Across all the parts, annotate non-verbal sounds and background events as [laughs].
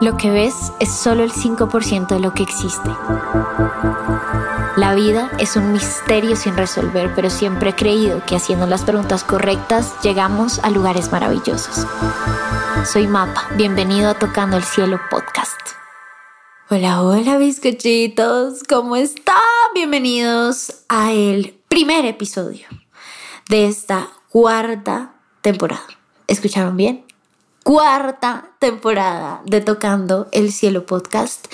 Lo que ves es solo el 5% de lo que existe. La vida es un misterio sin resolver, pero siempre he creído que haciendo las preguntas correctas llegamos a lugares maravillosos. Soy Mapa, bienvenido a Tocando el Cielo Podcast. Hola, hola bizcochitos, ¿cómo están? Bienvenidos a el primer episodio de esta cuarta temporada. ¿Escucharon bien? Cuarta temporada de Tocando el Cielo podcast.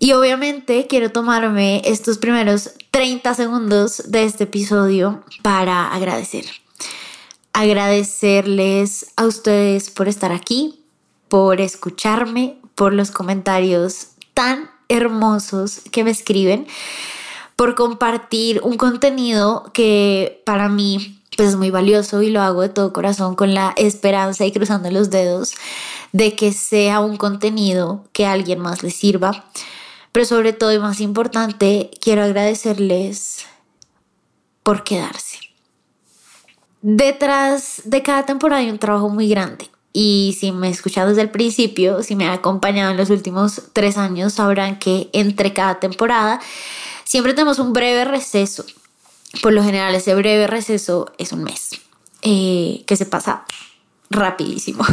Y obviamente quiero tomarme estos primeros 30 segundos de este episodio para agradecer. Agradecerles a ustedes por estar aquí, por escucharme, por los comentarios tan hermosos que me escriben, por compartir un contenido que para mí pues es muy valioso y lo hago de todo corazón con la esperanza y cruzando los dedos de que sea un contenido que a alguien más le sirva. Pero sobre todo y más importante, quiero agradecerles por quedarse. Detrás de cada temporada hay un trabajo muy grande. Y si me escuchado desde el principio, si me ha acompañado en los últimos tres años, sabrán que entre cada temporada siempre tenemos un breve receso por lo general ese breve receso es un mes, eh, que se pasa rapidísimo.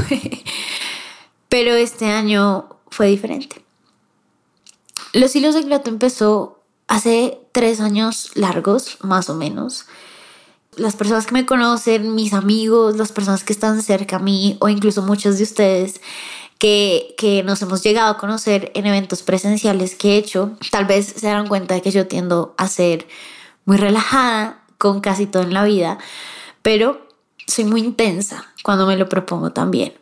[laughs] Pero este año fue diferente. Los hilos de Glato empezó hace tres años largos, más o menos. Las personas que me conocen, mis amigos, las personas que están cerca a mí o incluso muchos de ustedes que, que nos hemos llegado a conocer en eventos presenciales que he hecho, tal vez se dan cuenta de que yo tiendo a ser muy relajada con casi todo en la vida, pero soy muy intensa cuando me lo propongo también.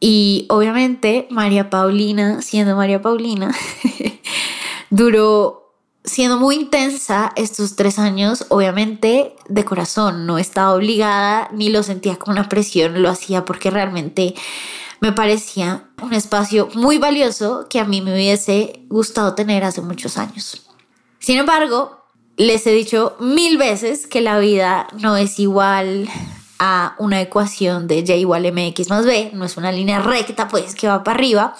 Y obviamente María Paulina, siendo María Paulina, [laughs] duró siendo muy intensa estos tres años, obviamente de corazón, no estaba obligada ni lo sentía como una presión, lo hacía porque realmente me parecía un espacio muy valioso que a mí me hubiese gustado tener hace muchos años. Sin embargo, les he dicho mil veces que la vida no es igual a una ecuación de y igual mx más b, no es una línea recta pues que va para arriba.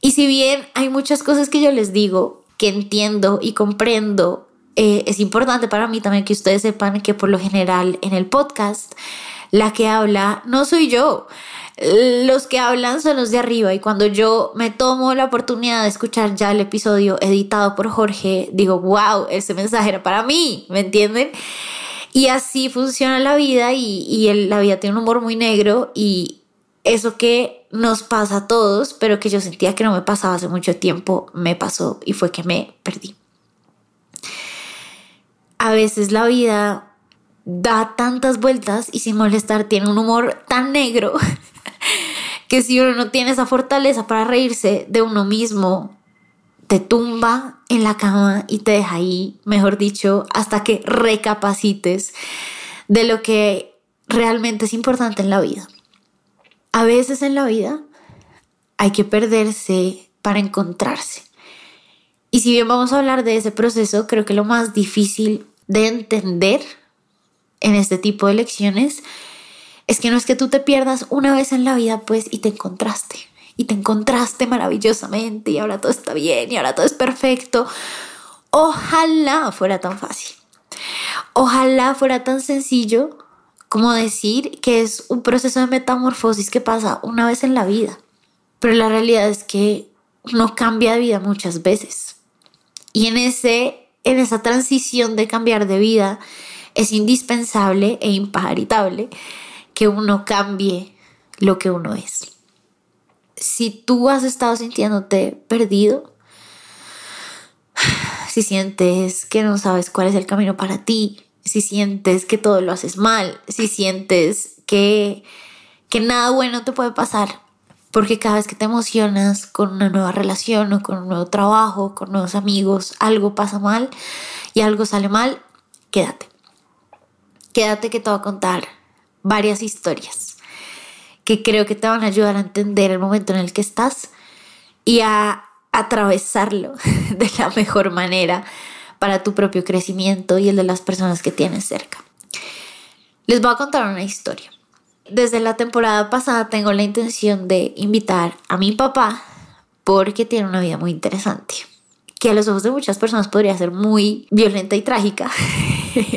Y si bien hay muchas cosas que yo les digo que entiendo y comprendo, eh, es importante para mí también que ustedes sepan que por lo general en el podcast la que habla no soy yo los que hablan son los de arriba y cuando yo me tomo la oportunidad de escuchar ya el episodio editado por Jorge, digo, wow, ese mensaje era para mí, ¿me entienden? Y así funciona la vida y, la vida tiene un humor muy negro y eso que nos pasa a todos, pero que yo sentía que no me pasaba hace mucho tiempo, me pasó y fue que me perdí. A veces la vida da tantas vueltas y sin molestar tiene un humor tan negro [laughs] que si uno no tiene esa fortaleza para reírse de uno mismo, te tumba en la cama y te deja ahí, mejor dicho, hasta que recapacites de lo que realmente es importante en la vida. A veces en la vida hay que perderse para encontrarse. Y si bien vamos a hablar de ese proceso, creo que lo más difícil de entender en este tipo de lecciones es que no es que tú te pierdas una vez en la vida, pues, y te encontraste. Y te encontraste maravillosamente y ahora todo está bien y ahora todo es perfecto. Ojalá fuera tan fácil. Ojalá fuera tan sencillo como decir que es un proceso de metamorfosis que pasa una vez en la vida. Pero la realidad es que uno cambia de vida muchas veces. Y en, ese, en esa transición de cambiar de vida es indispensable e imparitable que uno cambie lo que uno es. Si tú has estado sintiéndote perdido, [sighs] si sientes que no sabes cuál es el camino para ti, si sientes que todo lo haces mal, si sientes que, que nada bueno te puede pasar, porque cada vez que te emocionas con una nueva relación o con un nuevo trabajo, con nuevos amigos, algo pasa mal y algo sale mal, quédate. Quédate que te voy a contar varias historias que creo que te van a ayudar a entender el momento en el que estás y a atravesarlo [laughs] de la mejor manera para tu propio crecimiento y el de las personas que tienes cerca. Les voy a contar una historia. desde la temporada pasada tengo la intención de invitar a mi papá porque tiene una vida muy interesante, que a los ojos de muchas personas podría ser muy violenta y trágica, [laughs]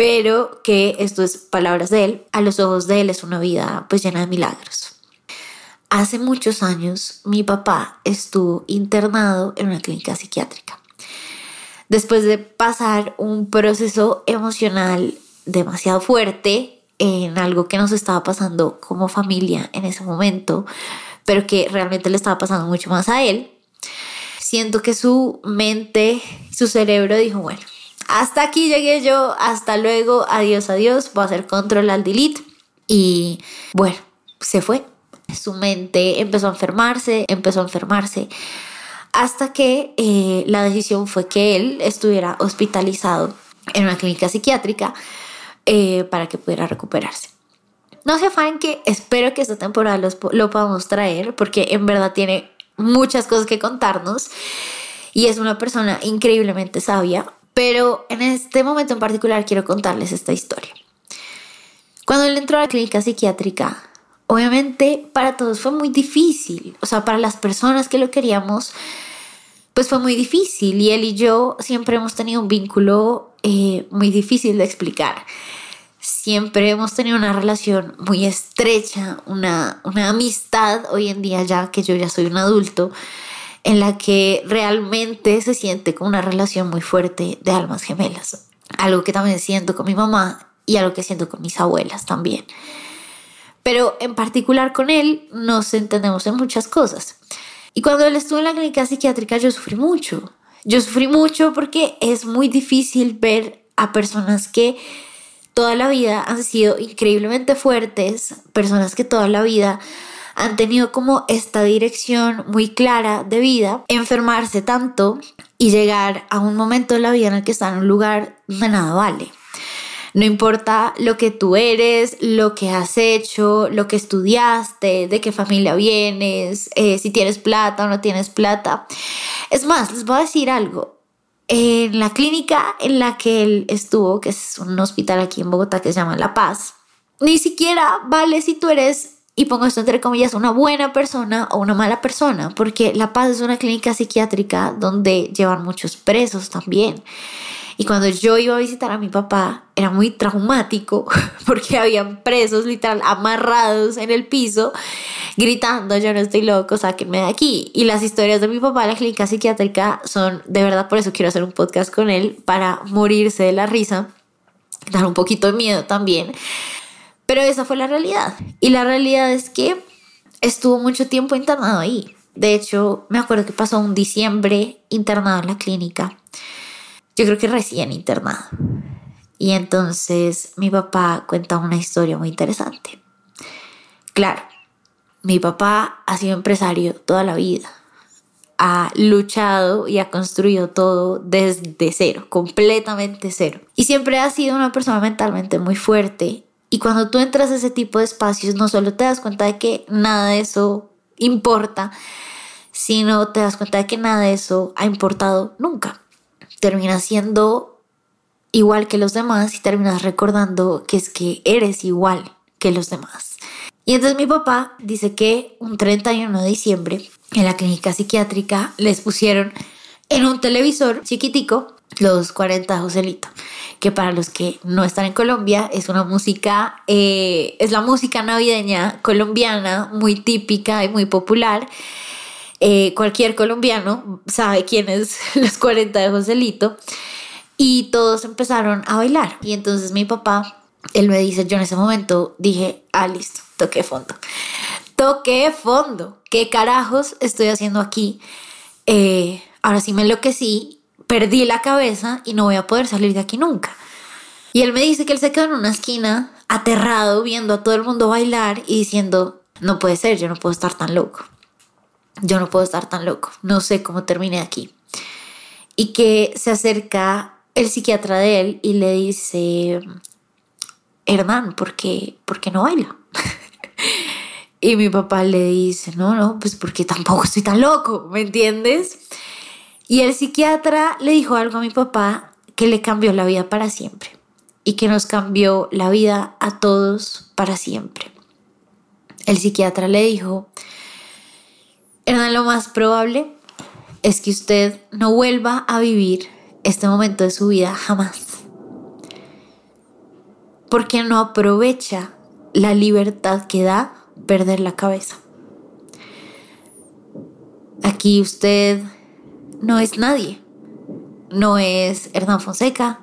pero que esto es palabras de él, a los ojos de él es una vida pues llena de milagros. Hace muchos años mi papá estuvo internado en una clínica psiquiátrica. Después de pasar un proceso emocional demasiado fuerte en algo que nos estaba pasando como familia en ese momento, pero que realmente le estaba pasando mucho más a él, siento que su mente, su cerebro dijo, bueno, hasta aquí llegué yo, hasta luego, adiós, adiós, voy a hacer control al delete. Y bueno, se fue. Su mente empezó a enfermarse, empezó a enfermarse, hasta que eh, la decisión fue que él estuviera hospitalizado en una clínica psiquiátrica eh, para que pudiera recuperarse. No se afanen que espero que esta temporada lo podamos traer porque en verdad tiene muchas cosas que contarnos. Y es una persona increíblemente sabia, pero en este momento en particular quiero contarles esta historia. Cuando él entró a la clínica psiquiátrica, obviamente para todos fue muy difícil, o sea, para las personas que lo queríamos, pues fue muy difícil y él y yo siempre hemos tenido un vínculo eh, muy difícil de explicar. Siempre hemos tenido una relación muy estrecha, una, una amistad hoy en día ya que yo ya soy un adulto, en la que realmente se siente como una relación muy fuerte de almas gemelas. Algo que también siento con mi mamá y algo que siento con mis abuelas también pero en particular con él nos entendemos en muchas cosas. Y cuando él estuvo en la clínica psiquiátrica yo sufrí mucho. Yo sufrí mucho porque es muy difícil ver a personas que toda la vida han sido increíblemente fuertes, personas que toda la vida han tenido como esta dirección muy clara de vida, enfermarse tanto y llegar a un momento de la vida en el que están en un lugar donde nada vale. No importa lo que tú eres, lo que has hecho, lo que estudiaste, de qué familia vienes, eh, si tienes plata o no tienes plata. Es más, les voy a decir algo. En la clínica en la que él estuvo, que es un hospital aquí en Bogotá que se llama La Paz, ni siquiera vale si tú eres y pongo esto entre comillas, una buena persona o una mala persona, porque La Paz es una clínica psiquiátrica donde llevan muchos presos también. Y cuando yo iba a visitar a mi papá, era muy traumático [laughs] porque habían presos literal amarrados en el piso gritando, yo no estoy loco, sáquenme de aquí. Y las historias de mi papá en la clínica psiquiátrica son, de verdad, por eso quiero hacer un podcast con él, para morirse de la risa, dar un poquito de miedo también. Pero esa fue la realidad. Y la realidad es que estuvo mucho tiempo internado ahí. De hecho, me acuerdo que pasó un diciembre internado en la clínica yo creo que recién internado. Y entonces mi papá cuenta una historia muy interesante. Claro, mi papá ha sido empresario toda la vida. Ha luchado y ha construido todo desde cero, completamente cero. Y siempre ha sido una persona mentalmente muy fuerte. Y cuando tú entras a ese tipo de espacios, no solo te das cuenta de que nada de eso importa, sino te das cuenta de que nada de eso ha importado nunca terminas siendo igual que los demás y terminas recordando que es que eres igual que los demás. Y entonces mi papá dice que un 31 de diciembre en la clínica psiquiátrica les pusieron en un televisor chiquitico los 40 de Joselito, que para los que no están en Colombia es una música, eh, es la música navideña colombiana muy típica y muy popular eh, cualquier colombiano sabe quién es [laughs] los 40 de Joselito. Y todos empezaron a bailar. Y entonces mi papá, él me dice, yo en ese momento dije, ah, listo, toqué fondo. Toqué fondo. ¿Qué carajos estoy haciendo aquí? Eh, ahora sí me enloquecí, perdí la cabeza y no voy a poder salir de aquí nunca. Y él me dice que él se quedó en una esquina aterrado viendo a todo el mundo bailar y diciendo, no puede ser, yo no puedo estar tan loco yo no puedo estar tan loco, no sé cómo terminé aquí. Y que se acerca el psiquiatra de él y le dice, Hernán, ¿por qué, ¿por qué no baila? [laughs] y mi papá le dice, no, no, pues porque tampoco estoy tan loco, ¿me entiendes? Y el psiquiatra le dijo algo a mi papá que le cambió la vida para siempre. y que nos cambió la vida a todos para siempre. El psiquiatra le dijo, era lo más probable es que usted no vuelva a vivir este momento de su vida jamás. Porque no aprovecha la libertad que da perder la cabeza. Aquí usted no es nadie. No es Hernán Fonseca,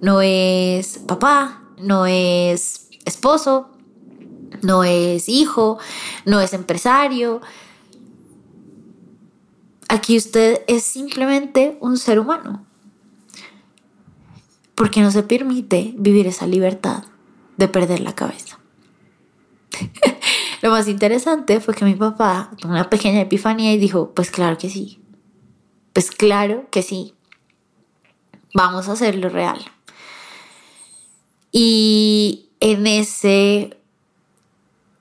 no es papá, no es esposo, no es hijo, no es empresario. Aquí usted es simplemente un ser humano. Porque no se permite vivir esa libertad de perder la cabeza. [laughs] Lo más interesante fue que mi papá tuvo una pequeña epifanía y dijo, pues claro que sí. Pues claro que sí. Vamos a hacerlo real. Y en ese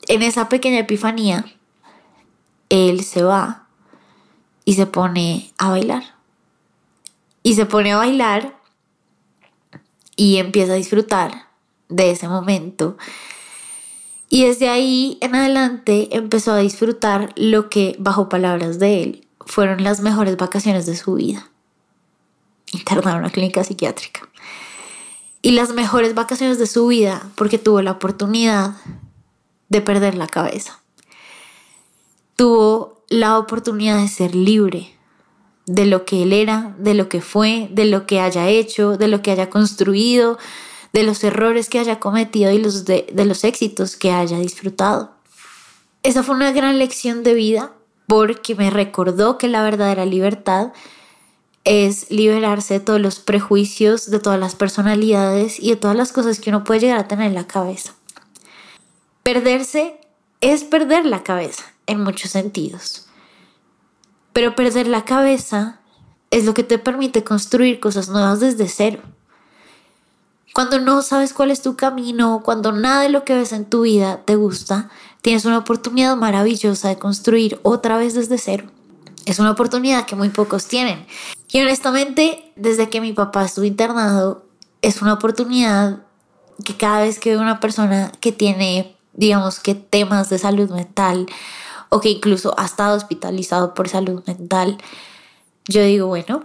en esa pequeña epifanía él se va y se pone a bailar. Y se pone a bailar y empieza a disfrutar de ese momento. Y desde ahí en adelante empezó a disfrutar lo que, bajo palabras de él, fueron las mejores vacaciones de su vida. Internado en una clínica psiquiátrica. Y las mejores vacaciones de su vida porque tuvo la oportunidad de perder la cabeza. Tuvo la oportunidad de ser libre de lo que él era, de lo que fue, de lo que haya hecho, de lo que haya construido, de los errores que haya cometido y los de, de los éxitos que haya disfrutado. Esa fue una gran lección de vida porque me recordó que la verdadera libertad es liberarse de todos los prejuicios, de todas las personalidades y de todas las cosas que uno puede llegar a tener en la cabeza. Perderse es perder la cabeza en muchos sentidos. Pero perder la cabeza es lo que te permite construir cosas nuevas desde cero. Cuando no sabes cuál es tu camino, cuando nada de lo que ves en tu vida te gusta, tienes una oportunidad maravillosa de construir otra vez desde cero. Es una oportunidad que muy pocos tienen. Y honestamente, desde que mi papá estuvo internado, es una oportunidad que cada vez que veo una persona que tiene, digamos que temas de salud mental o que incluso ha estado hospitalizado por salud mental, yo digo, bueno,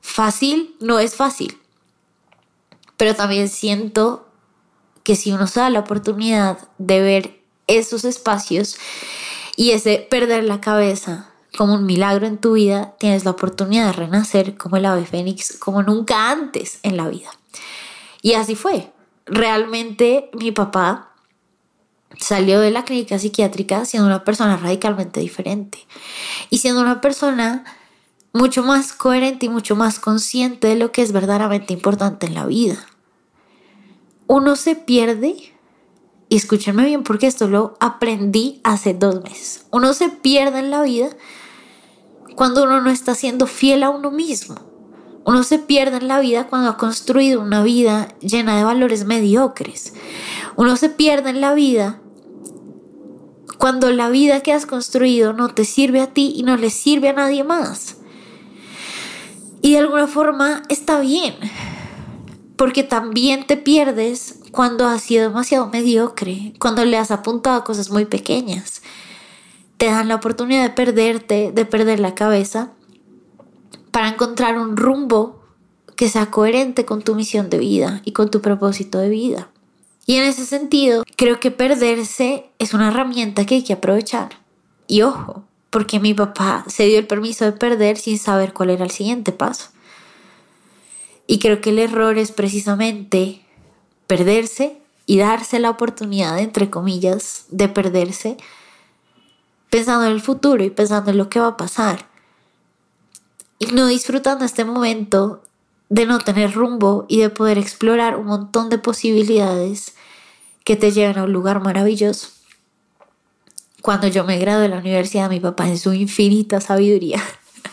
fácil no es fácil pero también siento que si uno se da la oportunidad de ver esos espacios y ese perder la cabeza como un milagro en tu vida, tienes la oportunidad de renacer como el ave fénix, como nunca antes en la vida. Y así fue. Realmente mi papá salió de la clínica psiquiátrica siendo una persona radicalmente diferente y siendo una persona mucho más coherente y mucho más consciente de lo que es verdaderamente importante en la vida. Uno se pierde, y escúchenme bien porque esto lo aprendí hace dos meses, uno se pierde en la vida cuando uno no está siendo fiel a uno mismo. Uno se pierde en la vida cuando ha construido una vida llena de valores mediocres. Uno se pierde en la vida cuando la vida que has construido no te sirve a ti y no le sirve a nadie más. Y de alguna forma está bien, porque también te pierdes cuando has sido demasiado mediocre, cuando le has apuntado a cosas muy pequeñas. Te dan la oportunidad de perderte, de perder la cabeza, para encontrar un rumbo que sea coherente con tu misión de vida y con tu propósito de vida. Y en ese sentido, creo que perderse es una herramienta que hay que aprovechar. Y ojo, porque mi papá se dio el permiso de perder sin saber cuál era el siguiente paso. Y creo que el error es precisamente perderse y darse la oportunidad, entre comillas, de perderse pensando en el futuro y pensando en lo que va a pasar. Y no disfrutando este momento de no tener rumbo y de poder explorar un montón de posibilidades que te lleven a un lugar maravilloso cuando yo me gradué de la universidad, mi papá en su infinita sabiduría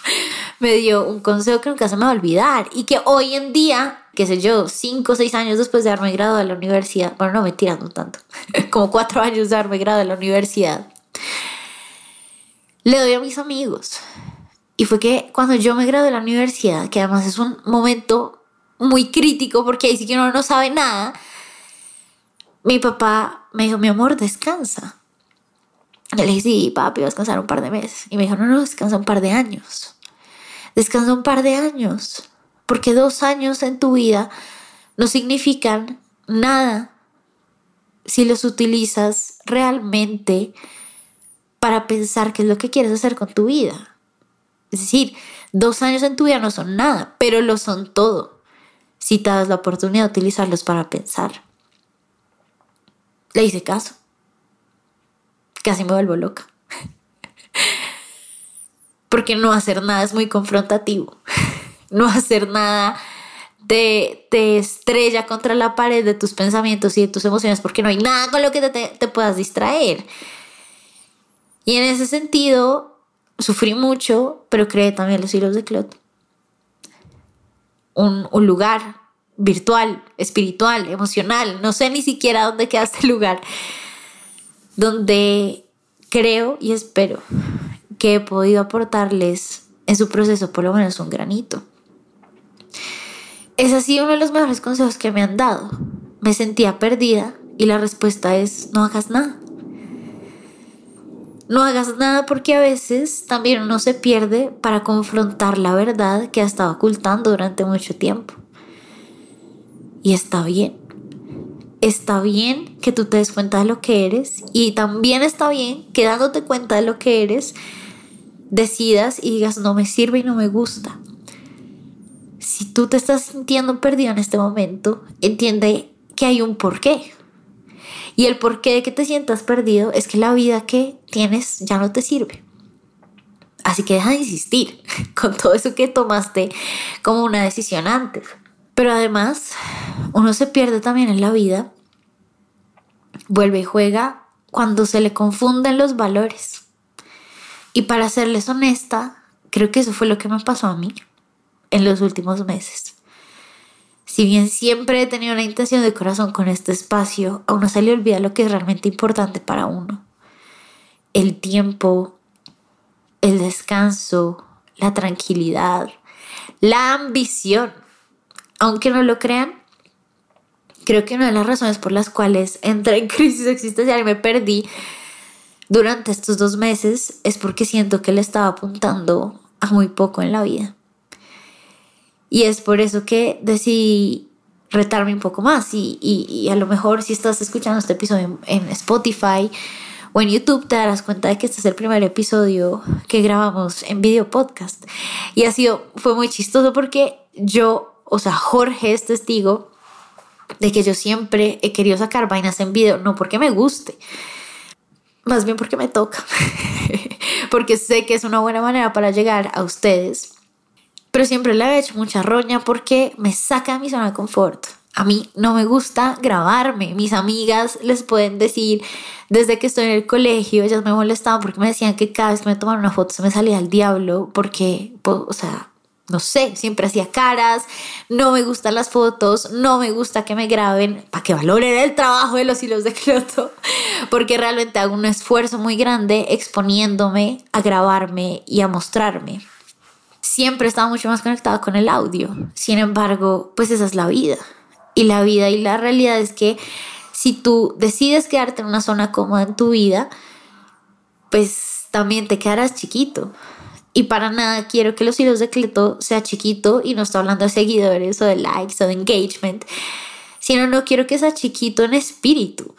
[laughs] me dio un consejo que nunca se me va a olvidar y que hoy en día, qué sé yo, cinco o seis años después de haberme graduado de la universidad, bueno, no me tirando tanto, [laughs] como cuatro años de haberme graduado de la universidad, le doy a mis amigos. Y fue que cuando yo me gradué de la universidad, que además es un momento muy crítico porque ahí sí que uno no sabe nada, mi papá me dijo, mi amor, descansa. Le dije, sí, papi, voy a descansar un par de meses. Y me dijo, no, no, descansa un par de años. Descansa un par de años. Porque dos años en tu vida no significan nada si los utilizas realmente para pensar qué es lo que quieres hacer con tu vida. Es decir, dos años en tu vida no son nada, pero lo son todo si te das la oportunidad de utilizarlos para pensar. Le hice caso. Casi me vuelvo loca. Porque no hacer nada es muy confrontativo. No hacer nada te, te, estrella contra la pared de tus pensamientos y de tus emociones porque no hay nada con lo que te, te puedas distraer. Y en ese sentido, sufrí mucho, pero creé también los hilos de Clot. Un, un lugar virtual, espiritual, emocional, no sé ni siquiera dónde queda este lugar, donde creo y espero que he podido aportarles en su proceso por lo menos un granito. Es así uno de los mejores consejos que me han dado. Me sentía perdida y la respuesta es no hagas nada. No hagas nada porque a veces también uno se pierde para confrontar la verdad que ha estado ocultando durante mucho tiempo. Y está bien. Está bien que tú te des cuenta de lo que eres y también está bien que dándote cuenta de lo que eres, decidas y digas no me sirve y no me gusta. Si tú te estás sintiendo perdido en este momento, entiende que hay un porqué. Y el porqué de que te sientas perdido es que la vida que tienes ya no te sirve. Así que deja de insistir [laughs] con todo eso que tomaste como una decisión antes. Pero además, uno se pierde también en la vida, vuelve y juega cuando se le confunden los valores. Y para serles honesta, creo que eso fue lo que me pasó a mí en los últimos meses. Si bien siempre he tenido la intención de corazón con este espacio, a uno se le olvida lo que es realmente importante para uno. El tiempo, el descanso, la tranquilidad, la ambición aunque no lo crean, creo que una de las razones por las cuales entré en [laughs] crisis existencial y me perdí durante estos dos meses es porque siento que le estaba apuntando a muy poco en la vida. Y es por eso que decidí retarme un poco más y, y, a lo mejor si estás escuchando este episodio en, en Spotify o en YouTube te darás cuenta de que este es el primer episodio que grabamos en video podcast. Y ha sido, fue muy chistoso porque yo o sea, Jorge es testigo de que yo siempre he querido sacar vainas en video, no porque me guste, más bien porque me toca, [laughs] porque sé que es una buena manera para llegar a ustedes, pero siempre le he hecho mucha roña porque me saca de mi zona de confort. A mí no me gusta grabarme. Mis amigas les pueden decir, desde que estoy en el colegio, ellas me molestaban porque me decían que cada vez que me tomaban una foto se me salía el diablo, porque, o sea, no sé, siempre hacía caras, no me gustan las fotos, no me gusta que me graben, para que valoren el trabajo de los hilos de Cloto, [laughs] porque realmente hago un esfuerzo muy grande exponiéndome a grabarme y a mostrarme. Siempre estaba mucho más conectada con el audio, sin embargo, pues esa es la vida. Y la vida y la realidad es que si tú decides quedarte en una zona cómoda en tu vida, pues también te quedarás chiquito y para nada quiero que los hilos de Cleto sea chiquito y no estoy hablando de seguidores o de likes o de engagement, sino no quiero que sea chiquito en espíritu.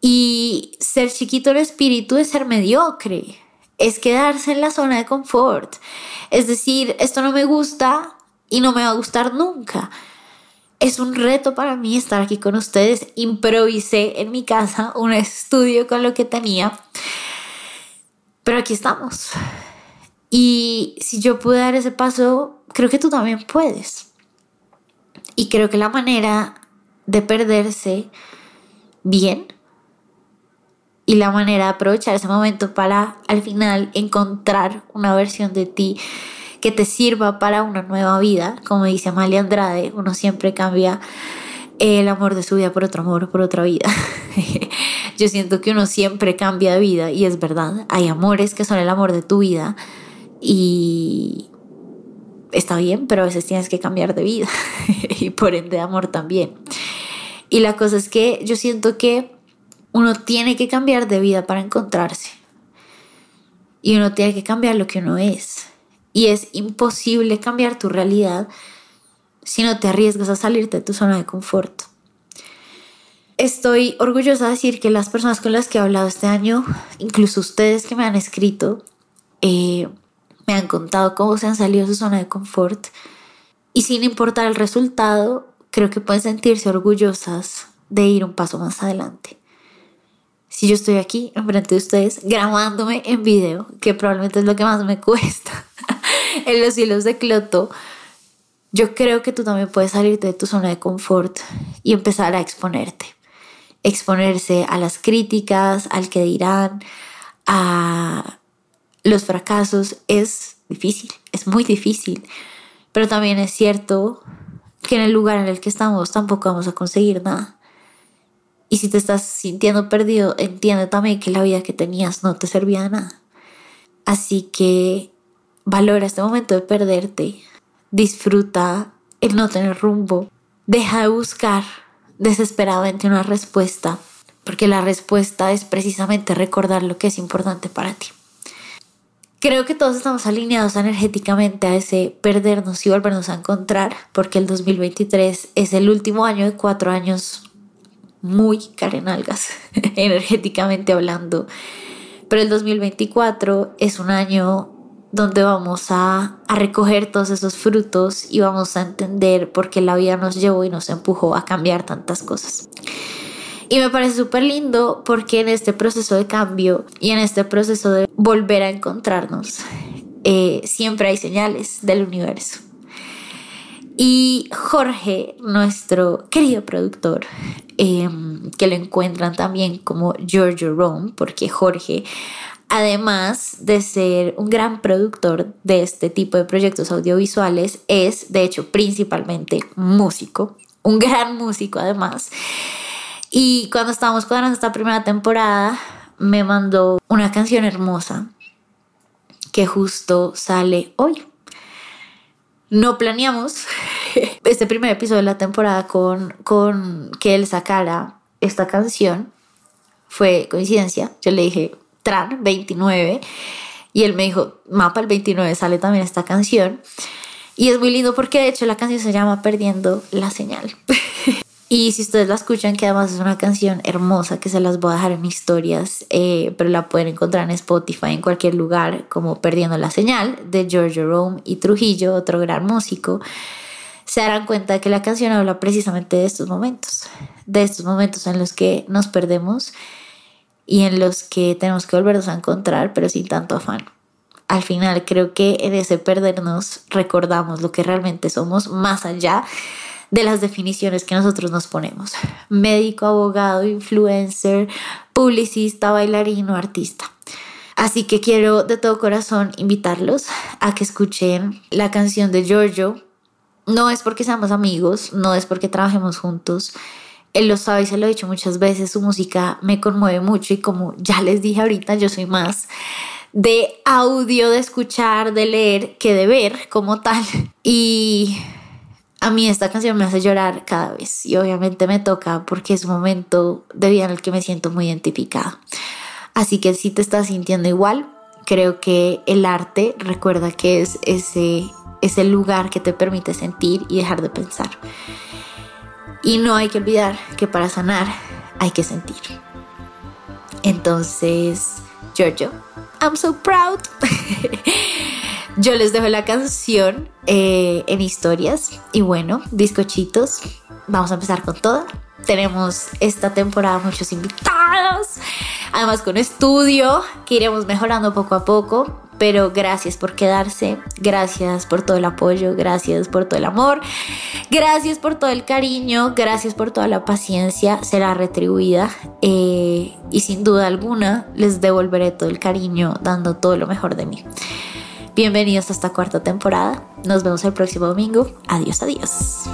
Y ser chiquito en espíritu es ser mediocre, es quedarse en la zona de confort. Es decir, esto no me gusta y no me va a gustar nunca. Es un reto para mí estar aquí con ustedes. Improvisé en mi casa un estudio con lo que tenía. Pero aquí estamos. Y si yo pude dar ese paso, creo que tú también puedes. Y creo que la manera de perderse bien y la manera de aprovechar ese momento para al final encontrar una versión de ti que te sirva para una nueva vida, como dice Amalia Andrade, uno siempre cambia el amor de su vida por otro amor, por otra vida. [laughs] Yo siento que uno siempre cambia de vida y es verdad, hay amores que son el amor de tu vida, y, está bien, pero a veces tienes que cambiar de vida [laughs] y por ende de amor también. Y la cosa es que yo siento que uno tiene que cambiar de vida para encontrarse. Y uno tiene que cambiar lo que uno es. Y es imposible cambiar tu realidad si no te arriesgas a salirte de tu zona de confort. Estoy orgullosa de decir que las personas con las que he hablado este año, incluso ustedes que me han escrito, eh, me han contado cómo se han salido de su zona de confort. Y sin importar el resultado, creo que pueden sentirse orgullosas de ir un paso más adelante. Si yo estoy aquí enfrente de ustedes grabándome en video, que probablemente es lo que más me [laughs] cuesta [laughs] en los hilos de Cloto, yo creo que tú también puedes salirte de tu zona de confort y empezar a exponerte. Exponerse a las críticas, al que dirán, a los fracasos es difícil, es muy difícil, pero también es cierto que en el lugar en el que estamos tampoco vamos a conseguir nada. Y si te estás sintiendo perdido, entiende también que la vida que tenías no te servía de nada. Así que valora este momento de perderte, disfruta el no tener rumbo, deja de buscar desesperadamente una respuesta, porque la respuesta es precisamente recordar lo que es importante para ti. Creo que todos estamos alineados energéticamente a ese perdernos y volvernos a encontrar, porque el 2023 es el último año de cuatro años muy carenalgas, [laughs] energéticamente hablando. Pero el 2024 es un año donde vamos a, a, recoger todos esos frutos y vamos a entender por qué la vida nos llevó y nos empujó a cambiar tantas cosas. Y me parece súper lindo porque en este proceso de cambio y en este proceso de volver a encontrarnos, eh, siempre hay señales del universo. Y Jorge, nuestro querido productor, em, que lo encuentran también como Giorgio Rome, porque Jorge, además de ser un gran productor de este tipo de proyectos audiovisuales, es de hecho principalmente músico, un gran músico además. Y cuando estábamos cuadrando esta primera temporada, me mandó una canción hermosa que justo sale hoy. No planeamos [laughs] este primer episodio de la temporada con, con que él sacara esta canción. Fue coincidencia. Yo le dije, Tran 29. Y él me dijo, Mapa, el 29 sale también esta canción. Y es muy lindo porque de hecho la canción se llama Perdiendo la señal. [laughs] Y si ustedes la escuchan, que además es una canción hermosa que se las voy a dejar en historias, eh, pero la pueden encontrar en Spotify en cualquier lugar, como Perdiendo la Señal, de George Rome y Trujillo, otro gran músico, se darán cuenta que la canción habla precisamente de estos momentos, de estos momentos en los que nos perdemos y en los que tenemos que volvernos a encontrar, pero sin tanto afán. Al final creo que en ese perdernos recordamos lo que realmente somos más allá de las definiciones que nosotros nos ponemos. Médico, abogado, influencer, publicista, bailarín o artista. Así que quiero de todo corazón invitarlos a que escuchen la canción de Giorgio. No es porque seamos amigos, no es porque trabajemos juntos. Él lo sabe y se lo he dicho muchas veces, su música me conmueve mucho y como ya les dije ahorita, yo soy más de audio, de escuchar, de leer que de ver como tal. Y a mí esta canción me hace llorar cada vez y obviamente me toca porque es un momento de vida en el que me siento muy identificada. Así que si te estás sintiendo igual, creo que el arte recuerda que es ese, ese lugar que te permite sentir y dejar de pensar. Y no hay que olvidar que para sanar hay que sentir. Entonces, Giorgio, I'm so proud. [laughs] Yo les dejo la canción eh, en historias. Y bueno, bizcochitos, vamos a empezar con toda. Tenemos esta temporada muchos invitados, además con estudio que iremos mejorando poco a poco, pero gracias por quedarse, gracias por todo el apoyo, gracias por todo el amor, gracias por todo el cariño, gracias por toda la paciencia, será retribuida. Eh, y sin duda alguna les devolveré todo el cariño dando todo lo mejor de mí. Bienvenidos a esta cuarta temporada. Nos vemos el próximo domingo. Adiós, adiós.